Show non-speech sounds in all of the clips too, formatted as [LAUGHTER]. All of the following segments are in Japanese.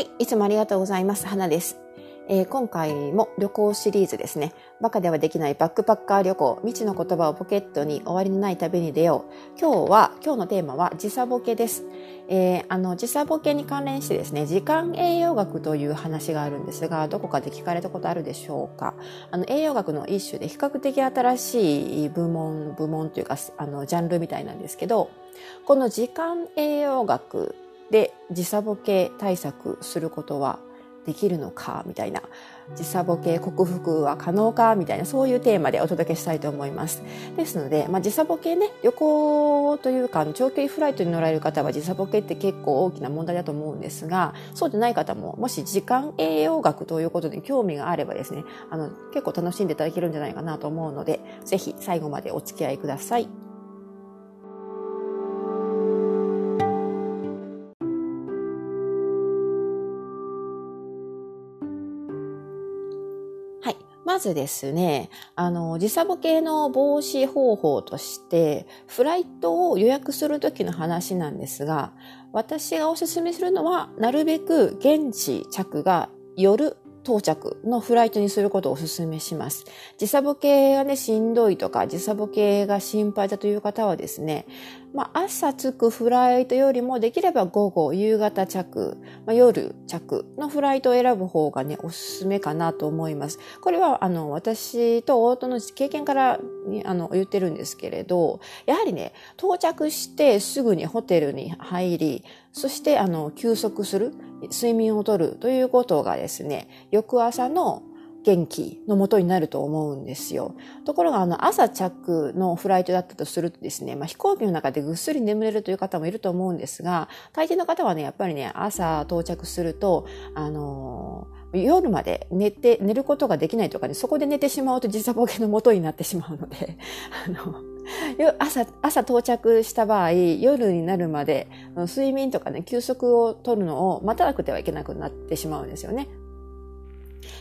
はい、いつもありがとうございます。花です。えー今回も旅行シリーズですね。バカではできないバックパッカー旅行、未知の言葉をポケットに終わりのない旅に出よう。今日は、今日のテーマは時差ボケです。えーあの、時差ボケに関連してですね、時間栄養学という話があるんですが、どこかで聞かれたことあるでしょうか？あの、栄養学の一種で比較的新しい部門、部門というか、あの、ジャンルみたいなんですけど、この時間栄養学で時差ボケ対策することはできるのかみたいな時差ボケ克服は可能かみたいなそういうテーマでお届けしたいと思いますですので、まあ、時差ボケね旅行というか長距離フライトに乗られる方は時差ボケって結構大きな問題だと思うんですがそうでない方ももし時間栄養学ということで興味があればですねあの結構楽しんでいただけるんじゃないかなと思うのでぜひ最後までお付き合いください。ずですね、あの、時差ボケの防止方法として、フライトを予約するときの話なんですが、私がおすすめするのは、なるべく現地着が夜到着のフライトにすることをお勧めします。時差ボケがね、しんどいとか、時差ボケが心配だという方はですね、まあ、朝着くフライトよりもできれば午後、夕方着、まあ、夜着のフライトを選ぶ方がね、おすすめかなと思います。これは、あの、私と夫の経験からあの言ってるんですけれど、やはりね、到着してすぐにホテルに入り、そして、あの、休息する、睡眠をとるということがですね、翌朝の元気のもとになると思うんですよ。ところが、あの、朝着のフライトだったとするとですね、まあ、飛行機の中でぐっすり眠れるという方もいると思うんですが、大抵の方はね、やっぱりね、朝到着すると、あのー夜まで寝て、寝ることができないとかね、そこで寝てしまうと時差ボケのもとになってしまうので、[LAUGHS] あの、朝、朝到着した場合、夜になるまで、睡眠とかね、休息を取るのを待たなくてはいけなくなってしまうんですよね。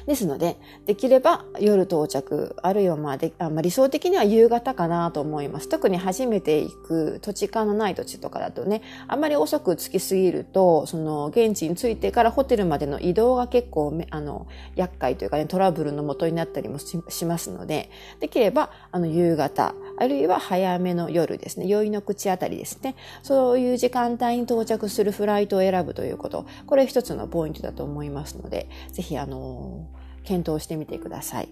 ですので、できれば夜到着、あるいはまあで、あまあ、理想的には夕方かなと思います。特に初めて行く土地勘のない土地とかだとね、あんまり遅く着きすぎると、その現地に着いてからホテルまでの移動が結構、あの、厄介というかね、トラブルの元になったりもしますので、できれば、あの、夕方、あるいは早めの夜ですね、宵の口あたりですね、そういう時間帯に到着するフライトを選ぶということ、これ一つのポイントだと思いますので、ぜひ、あの、検討してみてください。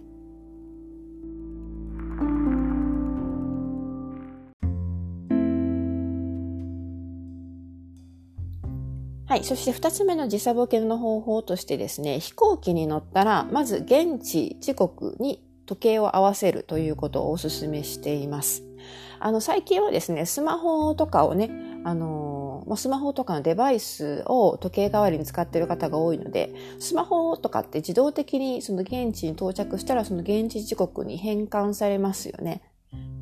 はい。そして二つ目の時差ボケの方法としてですね、飛行機に乗ったら、まず現地時刻に時計を合わせるということをお勧めしています。あの、最近はですね、スマホとかをね、あの、まあスマホとかのデバイスを時計代わりに使っている方が多いので、スマホとかって自動的にその現地に到着したらその現地時刻に変換されますよね。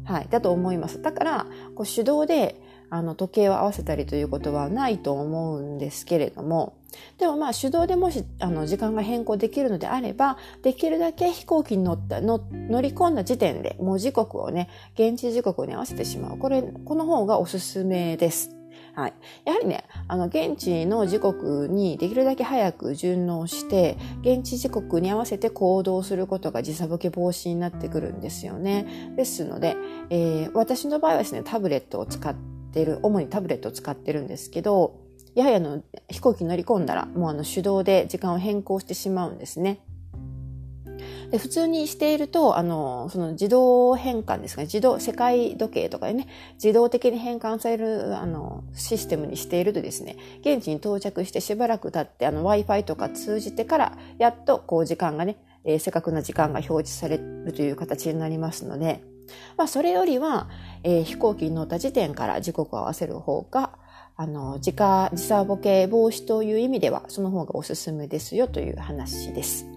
はい。だと思います。だから、こう手動であの時計を合わせたりということはないと思うんですけれども、でもまあ手動でもしあの時間が変更できるのであれば、できるだけ飛行機に乗った、の乗り込んだ時点でもう時刻をね、現地時刻に合わせてしまう。これ、この方がおすすめです。はい。やはりね、あの、現地の時刻にできるだけ早く順応して、現地時刻に合わせて行動することが時差ボケ防止になってくるんですよね。ですので、えー私の場合はですね、タブレットを使ってる、主にタブレットを使ってるんですけど、やはりあの、飛行機乗り込んだら、もうあの、手動で時間を変更してしまうんですね。で普通にしていると、あの、その自動変換ですかね、自動、世界時計とかでね、自動的に変換される、あの、システムにしているとですね、現地に到着してしばらく経って、あの、Wi-Fi とか通じてから、やっと、こう、時間がね、えー正確な時間が表示されるという形になりますので、まあ、それよりは、えー飛行機に乗った時点から時刻を合わせる方が、あの、時価、時差ボケ防止という意味では、その方がおすすめですよという話です。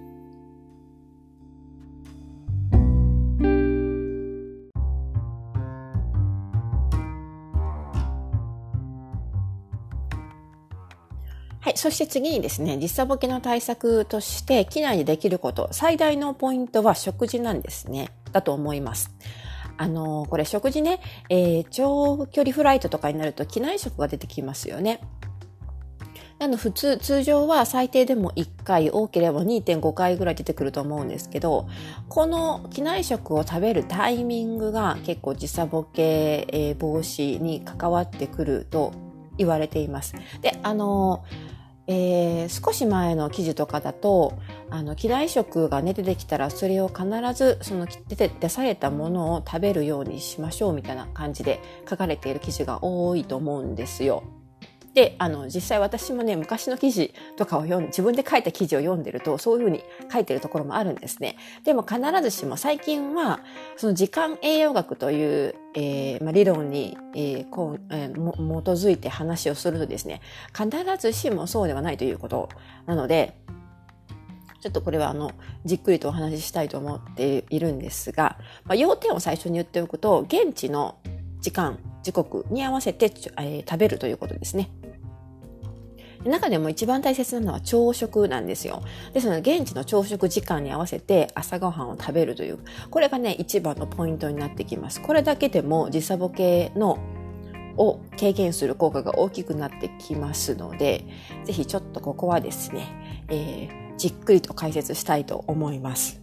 はい。そして次にですね、時差ボケの対策として、機内でできること、最大のポイントは食事なんですね。だと思います。あのこれ食事ね、えー長距離フライトとかになると機内食が出てきますよね。あの普通、通常は最低でも1回、多ければ2.5回ぐらい出てくると思うんですけど、この機内食を食べるタイミングが結構時差ボケ防止に関わってくると言われています。で、あの、えー、少し前の記事とかだと、あの、機内食がね、出てきたら、それを必ず、その、出て、出されたものを食べるようにしましょうみたいな感じで書かれている記事が多いと思うんですよ。で、あの、実際私もね、昔の記事とかを読んで、自分で書いた記事を読んでると、そういうふうに書いてるところもあるんですね。でも必ずしも最近は、その時間栄養学という、えーまあ、理論に、えーこうえー、基づいて話をするとですね、必ずしもそうではないということなので、ちょっとこれはあの、じっくりとお話ししたいと思っているんですが、まあ、要点を最初に言っておくと、現地の時間、時刻に合わせて、えー、食べるということですね。中でも一番大切なのは朝食なんですよ。ですので、現地の朝食時間に合わせて朝ごはんを食べるという、これがね、一番のポイントになってきます。これだけでも時差ボケのを軽減する効果が大きくなってきますので、ぜひちょっとここはですね、えー、じっくりと解説したいと思います。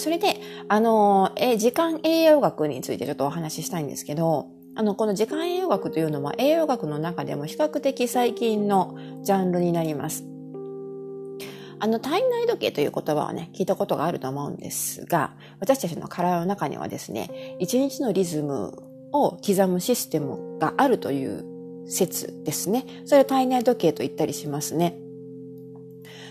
それで、あの、え、時間栄養学についてちょっとお話ししたいんですけど、あの、この時間栄養学というのは栄養学の中でも比較的最近のジャンルになります。あの、体内時計という言葉はね、聞いたことがあると思うんですが、私たちの体の中にはですね、一日のリズムを刻むシステムがあるという説ですね。それを体内時計と言ったりしますね。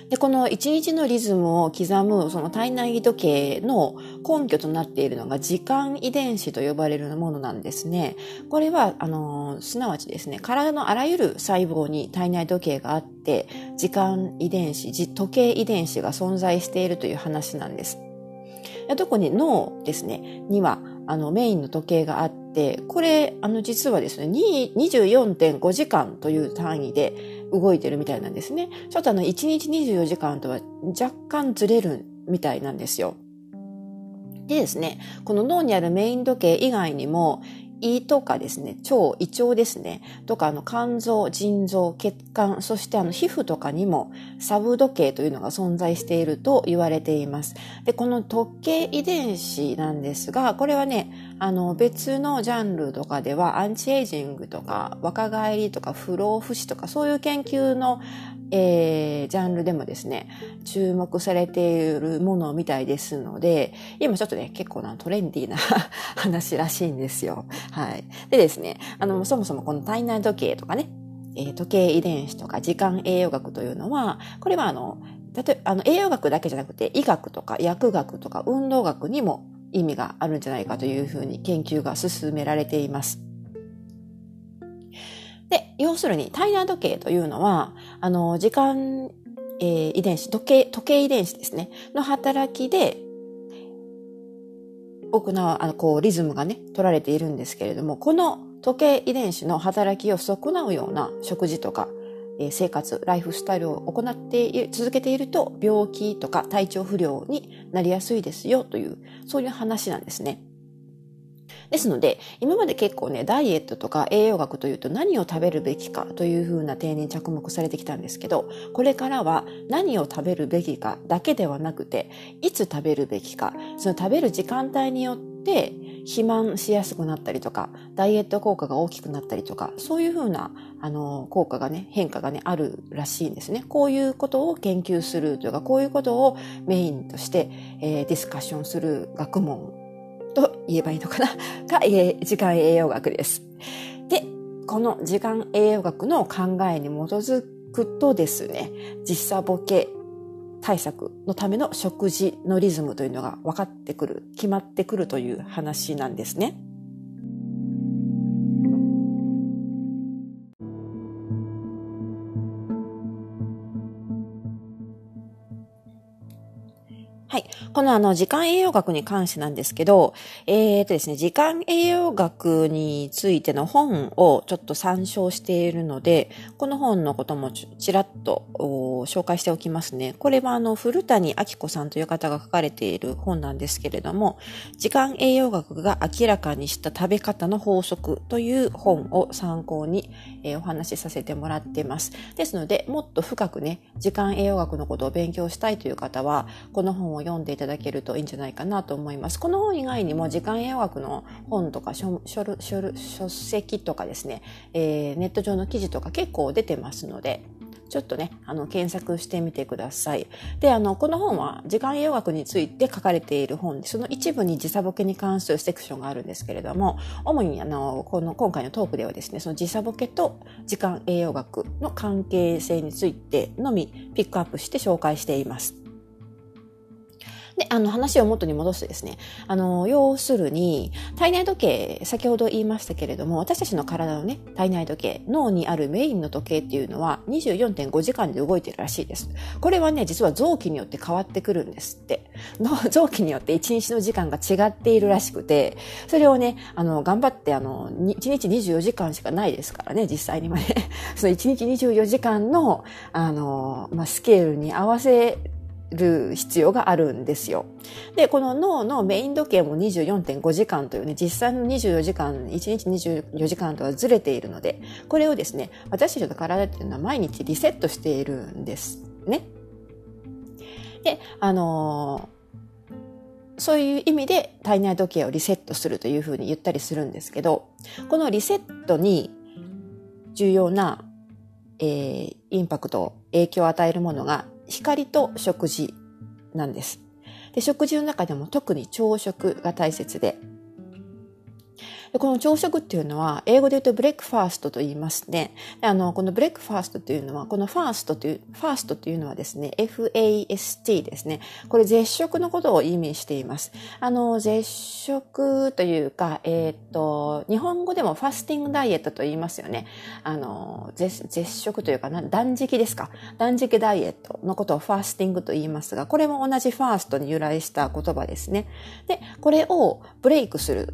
で、この一日のリズムを刻むその体内時計の根拠となっているのが時間遺伝子と呼ばれるものなんですね。これは、あの、すなわちですね、体のあらゆる細胞に体内時計があって、時間遺伝子、時計遺伝子が存在しているという話なんです。特に脳ですね、には、あの、メインの時計があって、これ、あの、実はですね、24.5時間という単位で、動いてるみたいなんですね。ちょっとあの、1日24時間とは若干ずれるみたいなんですよ。でですね、この脳にあるメイン時計以外にも、胃とかですね、腸、胃腸ですね、とかあの肝臓、腎臓、血管、そしてあの皮膚とかにもサブ時計というのが存在していると言われています。で、この時計遺伝子なんですが、これはね、あの別のジャンルとかではアンチエイジングとか若返りとか不老不死とかそういう研究のえー、ジャンルでもですね、注目されているものみたいですので、今ちょっとね、結構なトレンディーな話らしいんですよ。はい。でですね、あの、そもそもこの体内時計とかね、えー、時計遺伝子とか時間栄養学というのは、これはあの、例えば、あの、栄養学だけじゃなくて、医学とか薬学とか運動学にも意味があるんじゃないかというふうに研究が進められています。で、要するに体内時計というのは、あの、時間、えー、遺伝子、時計、時計遺伝子ですね、の働きで、行う、あの、こう、リズムがね、取られているんですけれども、この時計遺伝子の働きを損なうような食事とか、え生活、ライフスタイルを行って続けていると、病気とか体調不良になりやすいですよという、そういう話なんですね。ですので、今まで結構ね、ダイエットとか栄養学というと何を食べるべきかというふうな点に着目されてきたんですけど、これからは何を食べるべきかだけではなくて、いつ食べるべきか、その食べる時間帯によって、肥満しやすくなったりとか、ダイエット効果が大きくなったりとか、そういうふうな、あの、効果がね、変化がね、あるらしいんですね。こういうことを研究するというか、こういうことをメインとして、えー、ディスカッションする学問と言えばいいのかな？が、えー、時間栄養学です。で、この時間栄養学の考えに基づくとですね、実際ボケ対策のための食事のリズムというのが分かってくる、決まってくるという話なんですね。このあの、時間栄養学に関してなんですけど、えーとですね、時間栄養学についての本をちょっと参照しているので、この本のこともちらっと紹介しておきますね。これはあの、古谷明子さんという方が書かれている本なんですけれども、時間栄養学が明らかにした食べ方の法則という本を参考に、え、お話しさせてもらっています。ですので、もっと深くね、時間栄養学のことを勉強したいという方は、この本を読んでただけるといいんじゃないかなと思います。この本以外にも時間栄養学の本とか書書籍とかですね、えー、ネット上の記事とか結構出てますので、ちょっとね、あの、検索してみてください。で、あの、この本は時間栄養学について書かれている本で、その一部に時差ボケに関するセクションがあるんですけれども、主にあの、この今回のトークではですね、その時差ボケと時間栄養学の関係性についてのみピックアップして紹介しています。で、あの話を元に戻すとですね、あの、要するに、体内時計、先ほど言いましたけれども、私たちの体のね、体内時計、脳にあるメインの時計っていうのは24.5時間で動いてるらしいです。これはね、実は臓器によって変わってくるんですって。臓器によって1日の時間が違っているらしくて、それをね、あの、頑張って、あの、1日24時間しかないですからね、実際にはね。[LAUGHS] その1日24時間の、あの、まあ、スケールに合わせる必要があるんですよ。で、この脳のメイン時計も24.5時間というね、実際の24時間、1日24時間とはずれているので、これをですね、私たちの体っていうのは毎日リセットしているんですね。で、あのー、そういう意味で体内時計をリセットするというふうに言ったりするんですけど、このリセットに重要な、えー、インパクト、影響を与えるものが光と食事なんです。で食事の中でも特に朝食が大切で、でこの朝食っていうのは、英語で言うと breakfast と言いますね。あの、この breakfast というのは、この fast という、 fast というのはですね、FAST ですね。これ絶食のことを意味しています。あの、絶食というか、えっ、と、日本語でもファスティングダイエットと言いますよね。あの、絶食というかな、断食ですか。断食ダイエットのことを fasting と言いますが、これも同じ fast に由来した言葉ですね。で、これをブレイクする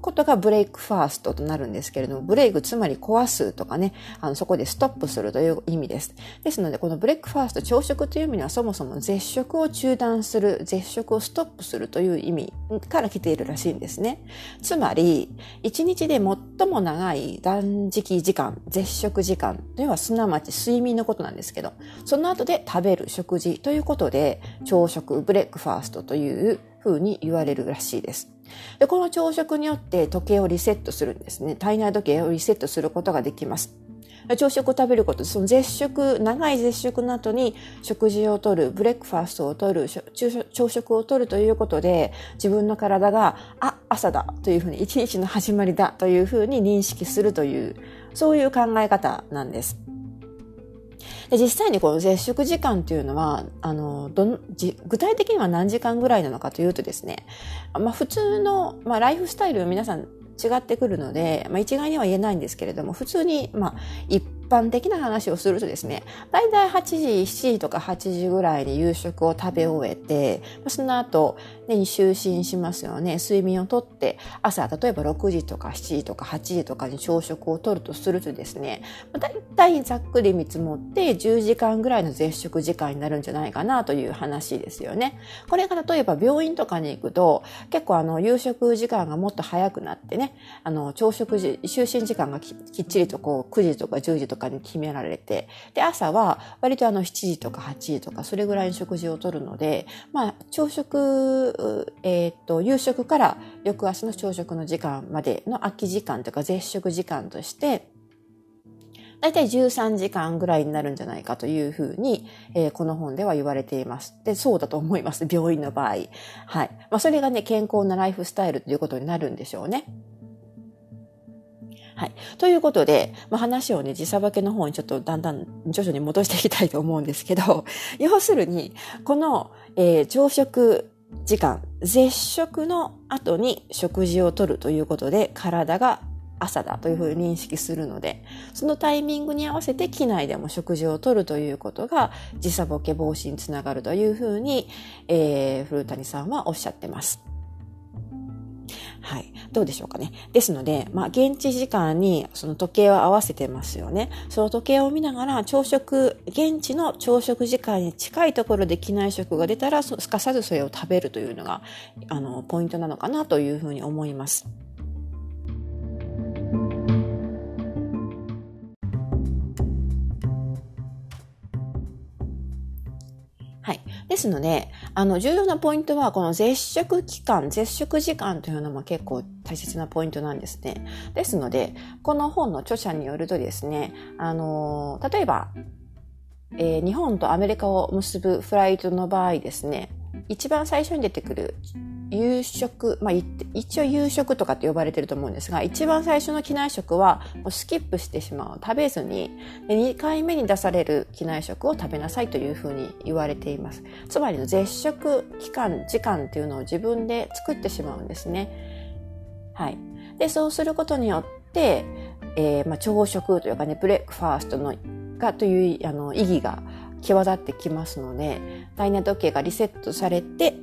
ことがブレイクファーストとなるんですけれども、ブレイクつまり壊すとかね、あのそこでストップするという意味です。ですので、このブレイクファースト、朝食という意味にはそもそも絶食を中断する、絶食をストップするという意味から来ているらしいんですね。つまり、一日で最も長い断食時間、絶食時間というのはすなわち睡眠のことなんですけど、その後で食べる食事ということで、朝食、ブレイクファーストというふうに言われるらしいです。で、この朝食によって時計をリセットするんですね。体内時計をリセットすることができます。朝食を食べること、その絶食、長い絶食の後に食事をとる、ブレックファーストをとる、朝食をとるということで、自分の体が、あ、朝だというふうに、一日の始まりだというふうに認識するという、そういう考え方なんです。で実際にこの絶食時間というのは、あの、どじ具体的には何時間ぐらいなのかというとですね、まあ普通の、まあライフスタイル皆さん違ってくるので、まあ一概には言えないんですけれども、普通に、まあ1般的な話をするとですね、だいたい8時、7時とか8時ぐらいに夕食を食べ終えて、その後、ね、就寝しますよね。睡眠をとって、朝、例えば6時とか7時とか8時とかに朝食をとるとするとですね、だいたいざっくり見積もって10時間ぐらいの絶食時間になるんじゃないかなという話ですよね。これが例えば病院とかに行くと、結構あの、夕食時間がもっと早くなってね、あの、朝食時、就寝時間がきっちりとこう9時とか10時とかに決められて、で、朝は割とあの7時とか8時とかそれぐらいの食事をとるので、まあ、朝食えっ、と、夕食から翌朝の朝食の時間までの空き時間とか絶食時間として、だいたい13時間ぐらいになるんじゃないかというふうに、えー、この本では言われています。で、そうだと思います。病院の場合。はい。まあ、それがね、健康なライフスタイルということになるんでしょうね。はい。ということで、まあ、話をね、時差ボケの方にちょっとだんだん徐々に戻していきたいと思うんですけど、[LAUGHS] 要するに、この、えー、朝食時間、絶食の後に食事をとるということで体が朝だというふうに認識するので、そのタイミングに合わせて機内でも食事をとるということが時差ボケ防止につながるというふうに、えー、古谷さんはおっしゃってます。はい。どうでしょうかね。ですので、まあ、現地時間にその時計を合わせてますよね。その時計を見ながら朝食、現地の朝食時間に近いところで機内食が出たら、すかさずそれを食べるというのが、あの、ポイントなのかなというふうに思います。ですので、あの、重要なポイントは、この絶食期間、絶食時間というのも結構大切なポイントなんですね。ですので、この本の著者によるとですね、あの、例えば、えー、日本とアメリカを結ぶフライトの場合ですね、一番最初に出てくる夕食、まあ、一応夕食とかって呼ばれてると思うんですが、一番最初の機内食はもうスキップしてしまう。食べずに、2回目に出される機内食を食べなさいというふうに言われています。つまりの絶食期間、時間っていうのを自分で作ってしまうんですね。はい。で、そうすることによって、えー、まあ、朝食というかね、ブレックファーストの、がというあの意義が際立ってきますので、体内時計がリセットされて、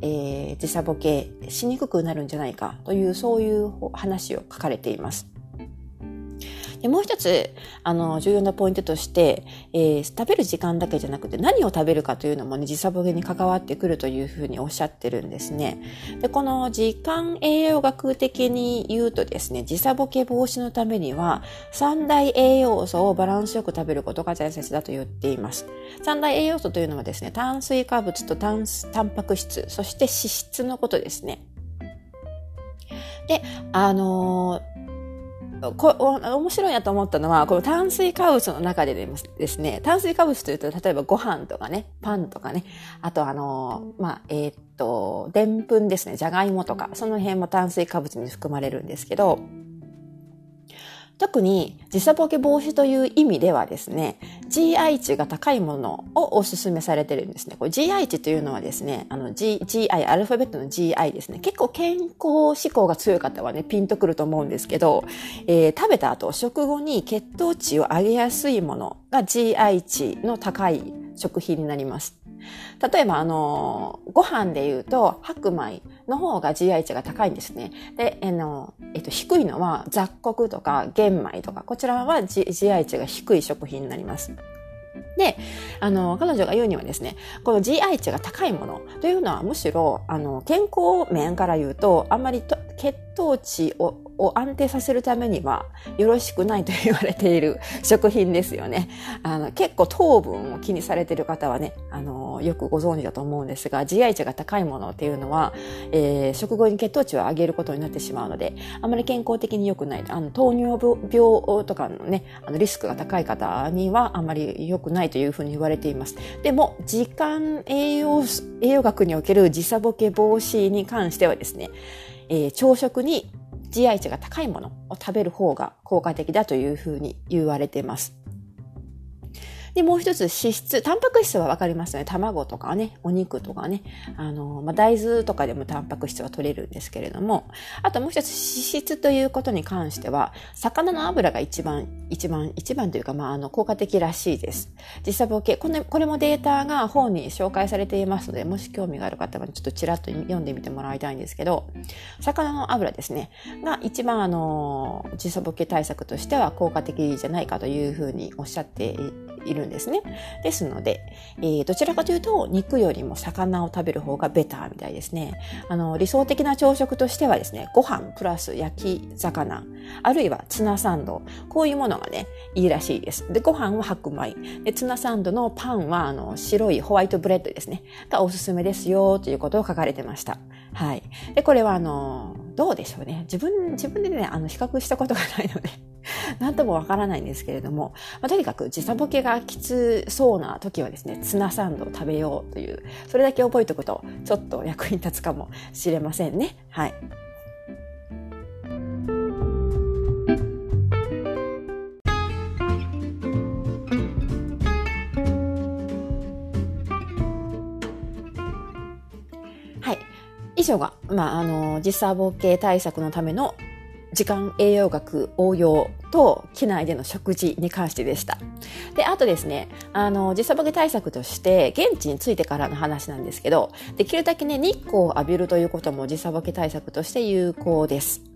えー、時差ボケしにくくなるんじゃないかというそういう話を書かれています。でもう一つ、あの、重要なポイントとして、えー、食べる時間だけじゃなくて何を食べるかというのもね、時差ボケに関わってくるというふうにおっしゃってるんですね。で、この時間栄養学的に言うとですね、時差ボケ防止のためには、三大栄養素をバランスよく食べることが大切だと言っています。三大栄養素というのはですね、炭水化物とタンタンパク質、そして脂質のことですね。で、あのーこ面白いなと思ったのは、この炭水化物の中でですね、炭水化物というと、例えばご飯とかね、パンとかね、あとあの、まあ、えー、っと、でんぷんですね、じゃがいもとか、その辺も炭水化物に含まれるんですけど、特に時差ボケ防止という意味ではですね、GI 値が高いものをお勧めされてるんですね。GI 値というのはですね、あの G、GI、アルファベットの GI ですね。結構健康志向が強い方はね、ピンとくると思うんですけど、えー、食べた後、食後に血糖値を上げやすいものが GI 値の高い食品になります。例えば、あの、ご飯で言うと、白米の方が GI 値が高いんですね。で、あの、えっと、低いのは雑穀とか玄米とか、こちらは、G、GI 値が低い食品になります。で、あの、彼女が言うにはですね、この GI 値が高いものというのはむしろ、あの、健康面から言うと、あんまり血糖値を安定させるためにはよろしくないと言われている [LAUGHS] 食品ですよね。あの、結構糖分を気にされている方はね、あの、よくご存知だと思うんですが、GI 値が高いものっていうのは、えー、食後に血糖値を上げることになってしまうので、あまり健康的に良くない。あの、糖尿病とかのね、あの、リスクが高い方にはあまり良くないというふうに言われています。でも、時間栄養、栄養学における時差ボケ防止に関してはですね、えー、朝食に GI 値が高いものを食べる方が効果的だというふうに言われています。で、もう一つ脂質。タンパク質はわかりますよね。卵とかね、お肉とかね、あの、まあ、大豆とかでもタンパク質は取れるんですけれども、あともう一つ脂質ということに関しては、魚の油が一番、一番、一番というか、まあ、あの、効果的らしいです。実際ボケ、これこれもデータが本に紹介されていますので、もし興味がある方はちょっとちらっと読んでみてもらいたいんですけど、魚の油ですね、が一番あの、時差ボケ対策としては効果的じゃないかというふうにおっしゃっているんですね。ですので、えー、どちらかというと肉よりも魚を食べる方がベターみたいですね。あの、理想的な朝食としてはですね、ご飯プラス焼き魚、あるいはツナサンド、こういうものがね、いいらしいです。で、ご飯は白米。で、ツナサンドのパンは、あの、白いホワイトブレッドですね。がおすすめですよ、ということを書かれてました。はい。で、これはあの、どうでしょうね。自分、自分でね、あの、比較したことがないので [LAUGHS] なんともわからないんですけれども、まあ、とにかく時差ボケがきつそうな時はですね、ツナサンドを食べようという、それだけ覚えておくと、ちょっと役に立つかもしれませんね。はい。以上が、まあ、あの、時差ボケ対策のための時間栄養学応用と機内での食事に関してでした。で、あとですね、あの、時差ボケ対策として、現地に着いてからの話なんですけど、できるだけね、日光を浴びるということも時差ボケ対策として有効です。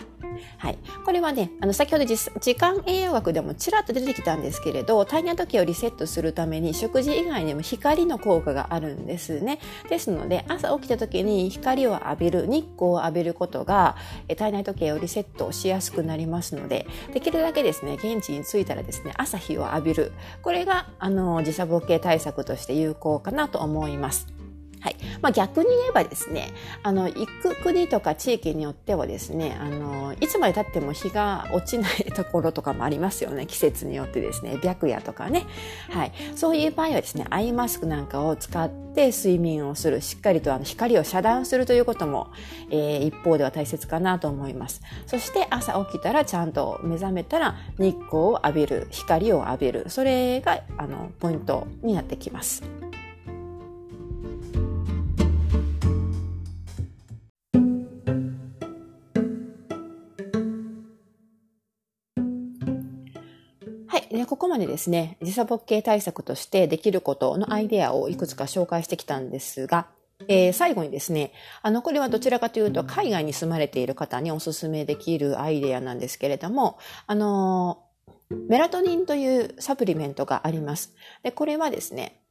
はい。これはね、あの、先ほど時間栄養学でもちらっと出てきたんですけれど、体内時計をリセットするために食事以外にも光の効果があるんですね。ですので、朝起きた時に光を浴びる、日光を浴びることが、体内時計をリセットしやすくなりますので、できるだけですね、現地に着いたらですね、朝日を浴びる。これが、あの、時差ボケ対策として有効かなと思います。はい。まあ、逆に言えばですね、あの、行く国とか地域によってはですね、あの、いつまで経っても日が落ちないところとかもありますよね。季節によってですね、白夜とかね。はい。そういう場合はですね、アイマスクなんかを使って睡眠をする。しっかりとあの光を遮断するということも、えー、一方では大切かなと思います。そして朝起きたらちゃんと目覚めたら日光を浴びる。光を浴びる。それが、あの、ポイントになってきます。ここまでですね、時差ボケ対策としてできることのアイデアをいくつか紹介してきたんですが、えー、最後にですね、あの、これはどちらかというと、海外に住まれている方にお勧めできるアイデアなんですけれども、あのメラトニンというサプリメントがあります。で、これはですね、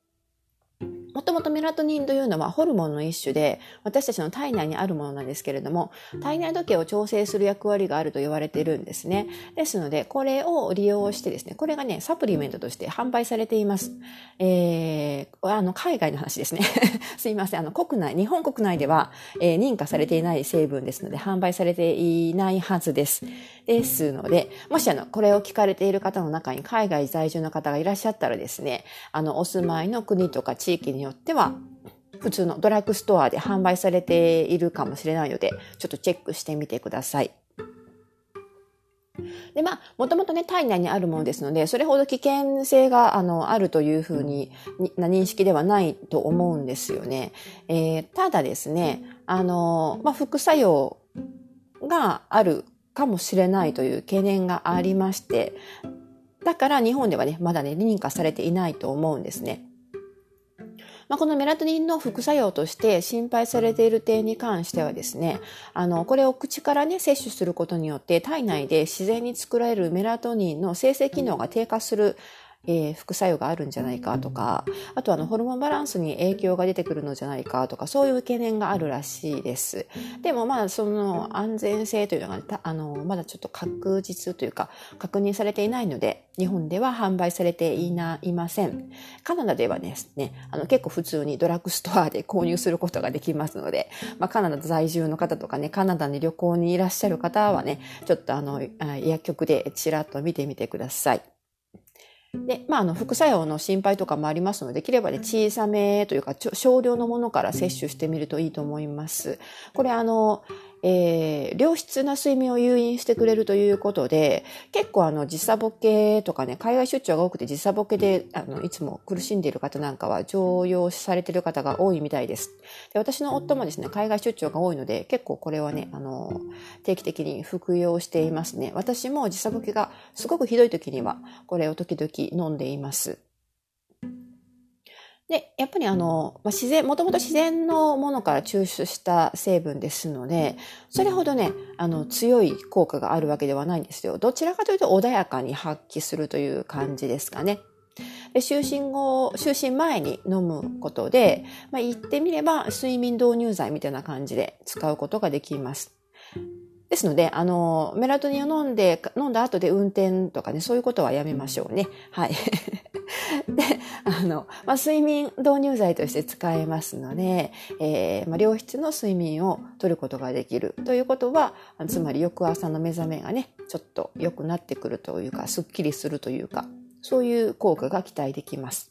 もともとメラトニンというのはホルモンの一種で、私たちの体内にあるものなんですけれども、体内時計を調整する役割があると言われているんですね。ですので、これを利用してですね、これがね、サプリメントとして販売されています。えー、あの、海外の話ですね。[LAUGHS] すいません。あの、国内、日本国内では、えー、認可されていない成分ですので、販売されていないはずです。ですので、もしあの、これを聞かれている方の中に海外在住の方がいらっしゃったらですね、あの、お住まいの国とか地域によっては、普通のドラッグストアで販売されているかもしれないので、ちょっとチェックしてみてください。で、まあ、もともとね、体内にあるものですので、それほど危険性が、あの、あるというふうに、な認識ではないと思うんですよね。えー、ただですね、あの、まあ、副作用があるかもしれないという懸念がありまして、だから日本ではね、まだね、認可されていないと思うんですね。まあ、このメラトニンの副作用として心配されている点に関してはですね、あの、これを口からね、摂取することによって体内で自然に作られるメラトニンの生成機能が低下するえー、副作用があるんじゃないかとか、あとあのホルモンバランスに影響が出てくるのじゃないかとか、そういう懸念があるらしいです。でもまあその安全性というのが、あの、まだちょっと確実というか確認されていないので、日本では販売されていないません。カナダではですね、あの結構普通にドラッグストアで購入することができますので、まあカナダ在住の方とかね、カナダに旅行にいらっしゃる方はね、ちょっとあの、薬局でちらっと見てみてください。で、まあ、あの、副作用の心配とかもありますので、できればね、小さめというか、少量のものから摂取してみるといいと思います。これ、あの、えー、良質な睡眠を誘引してくれるということで、結構あの時差ボケとかね、海外出張が多くて時差ボケで、あの、いつも苦しんでいる方なんかは常用されている方が多いみたいです。で、私の夫もですね、海外出張が多いので、結構これはね、あの、定期的に服用していますね。私も時差ボケがすごくひどい時には、これを時々飲んでいます。で、やっぱりあの、まあ、自然、もともと自然のものから抽出した成分ですので、それほどね、あの、強い効果があるわけではないんですよ。どちらかというと穏やかに発揮するという感じですかね。で就寝後、就寝前に飲むことで、まあ、言ってみれば睡眠導入剤みたいな感じで使うことができます。ですので、あの、メラトニンを飲んで、飲んだ後で運転とかね、そういうことはやめましょうね。はい。[LAUGHS] で、あの、まあ、睡眠導入剤として使えますので、えー、まあ、良質の睡眠をとることができるということは、つまり翌朝の目覚めがね、ちょっと良くなってくるというか、すっきりするというか、そういう効果が期待できます。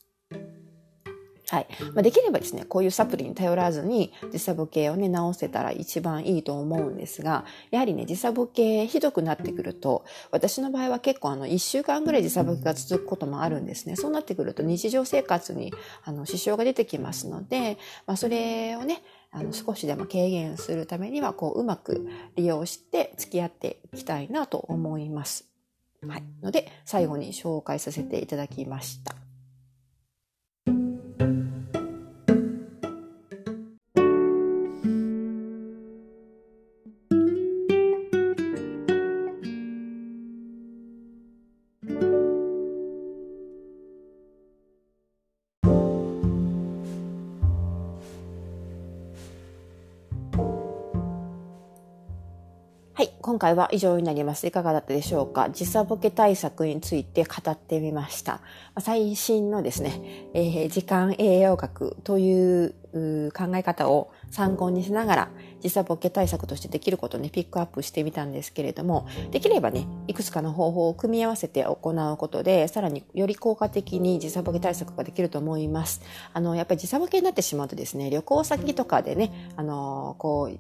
はい。まあ、できればですね、こういうサプリに頼らずに時差ボケをね、治せたら一番いいと思うんですが、やはりね、時差ボケひどくなってくると、私の場合は結構あの、1週間ぐらい時差ボケが続くこともあるんですね。そうなってくると日常生活にあの支障が出てきますので、まあ、それをね、あの少しでも軽減するためにはこううまく利用して付き合っていきたいなと思います。はい。ので最後に紹介させていただきました。回は以上になります。いかがだったでしょうか？時差ボケ対策について語ってみました。最新のですね、えー、時間栄養学という考え方を参考にしながら時差ボケ対策としてできることをね、ピックアップしてみたんですけれども、できればね、いくつかの方法を組み合わせて行うことで、さらにより効果的に時差ボケ対策ができると思います。あの、やっぱり時差ボケになってしまうとですね、旅行先とかでね、あの、こう、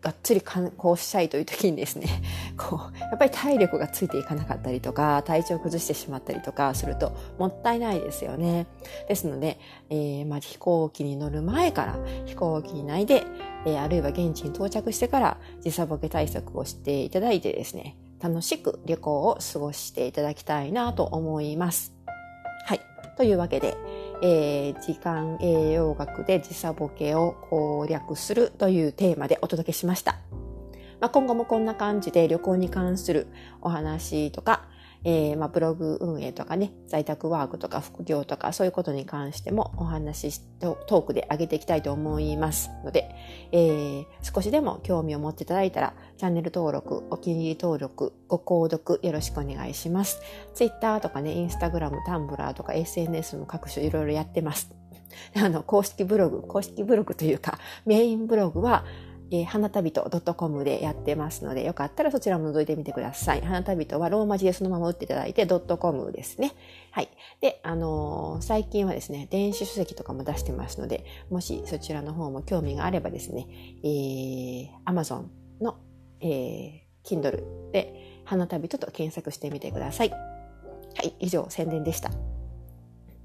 がっつり観光したいという時にですね、[LAUGHS] こう、やっぱり体力がついていかなかったりとか、体調を崩してしまったりとかするともったいないですよね。ですので、えー、まあ、飛行機に乗る前から飛行機内で、えー、あるいは現地に到着してから時差ボケ対策をしていただいてですね、楽しく旅行を過ごしていただきたいなと思います。はい。というわけで、えー、時間栄養学で時差ボケを攻略するというテーマでお届けしました。まあ、今後もこんな感じで旅行に関するお話とか、えー、まあ、ブログ運営とかね、在宅ワークとか副業とか、そういうことに関してもお話しトークで上げていきたいと思いますので、えー、少しでも興味を持っていただいたら、チャンネル登録、お気に入り登録、ご購読よろしくお願いします。Twitter とかね、Instagram、Tumblr とか SNS も各種いろいろやってます。あの、公式ブログ、公式ブログというか、メインブログは、えー、花旅人 .com でやってますので、よかったらそちらも覗いてみてください。花旅人はローマ字でそのまま打っていただいて .com ですね。はい。で、あのー、最近はですね、電子書籍とかも出してますので、もしそちらの方も興味があればですね、えー、Amazon の、えー、Kindle で花旅人と検索してみてください。はい。以上、宣伝でした。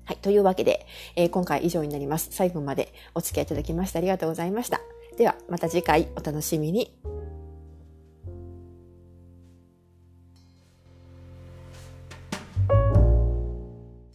はい。というわけで、えー、今回以上になります。最後までお付き合いいただきましてありがとうございました。ではまた次回お楽しみに。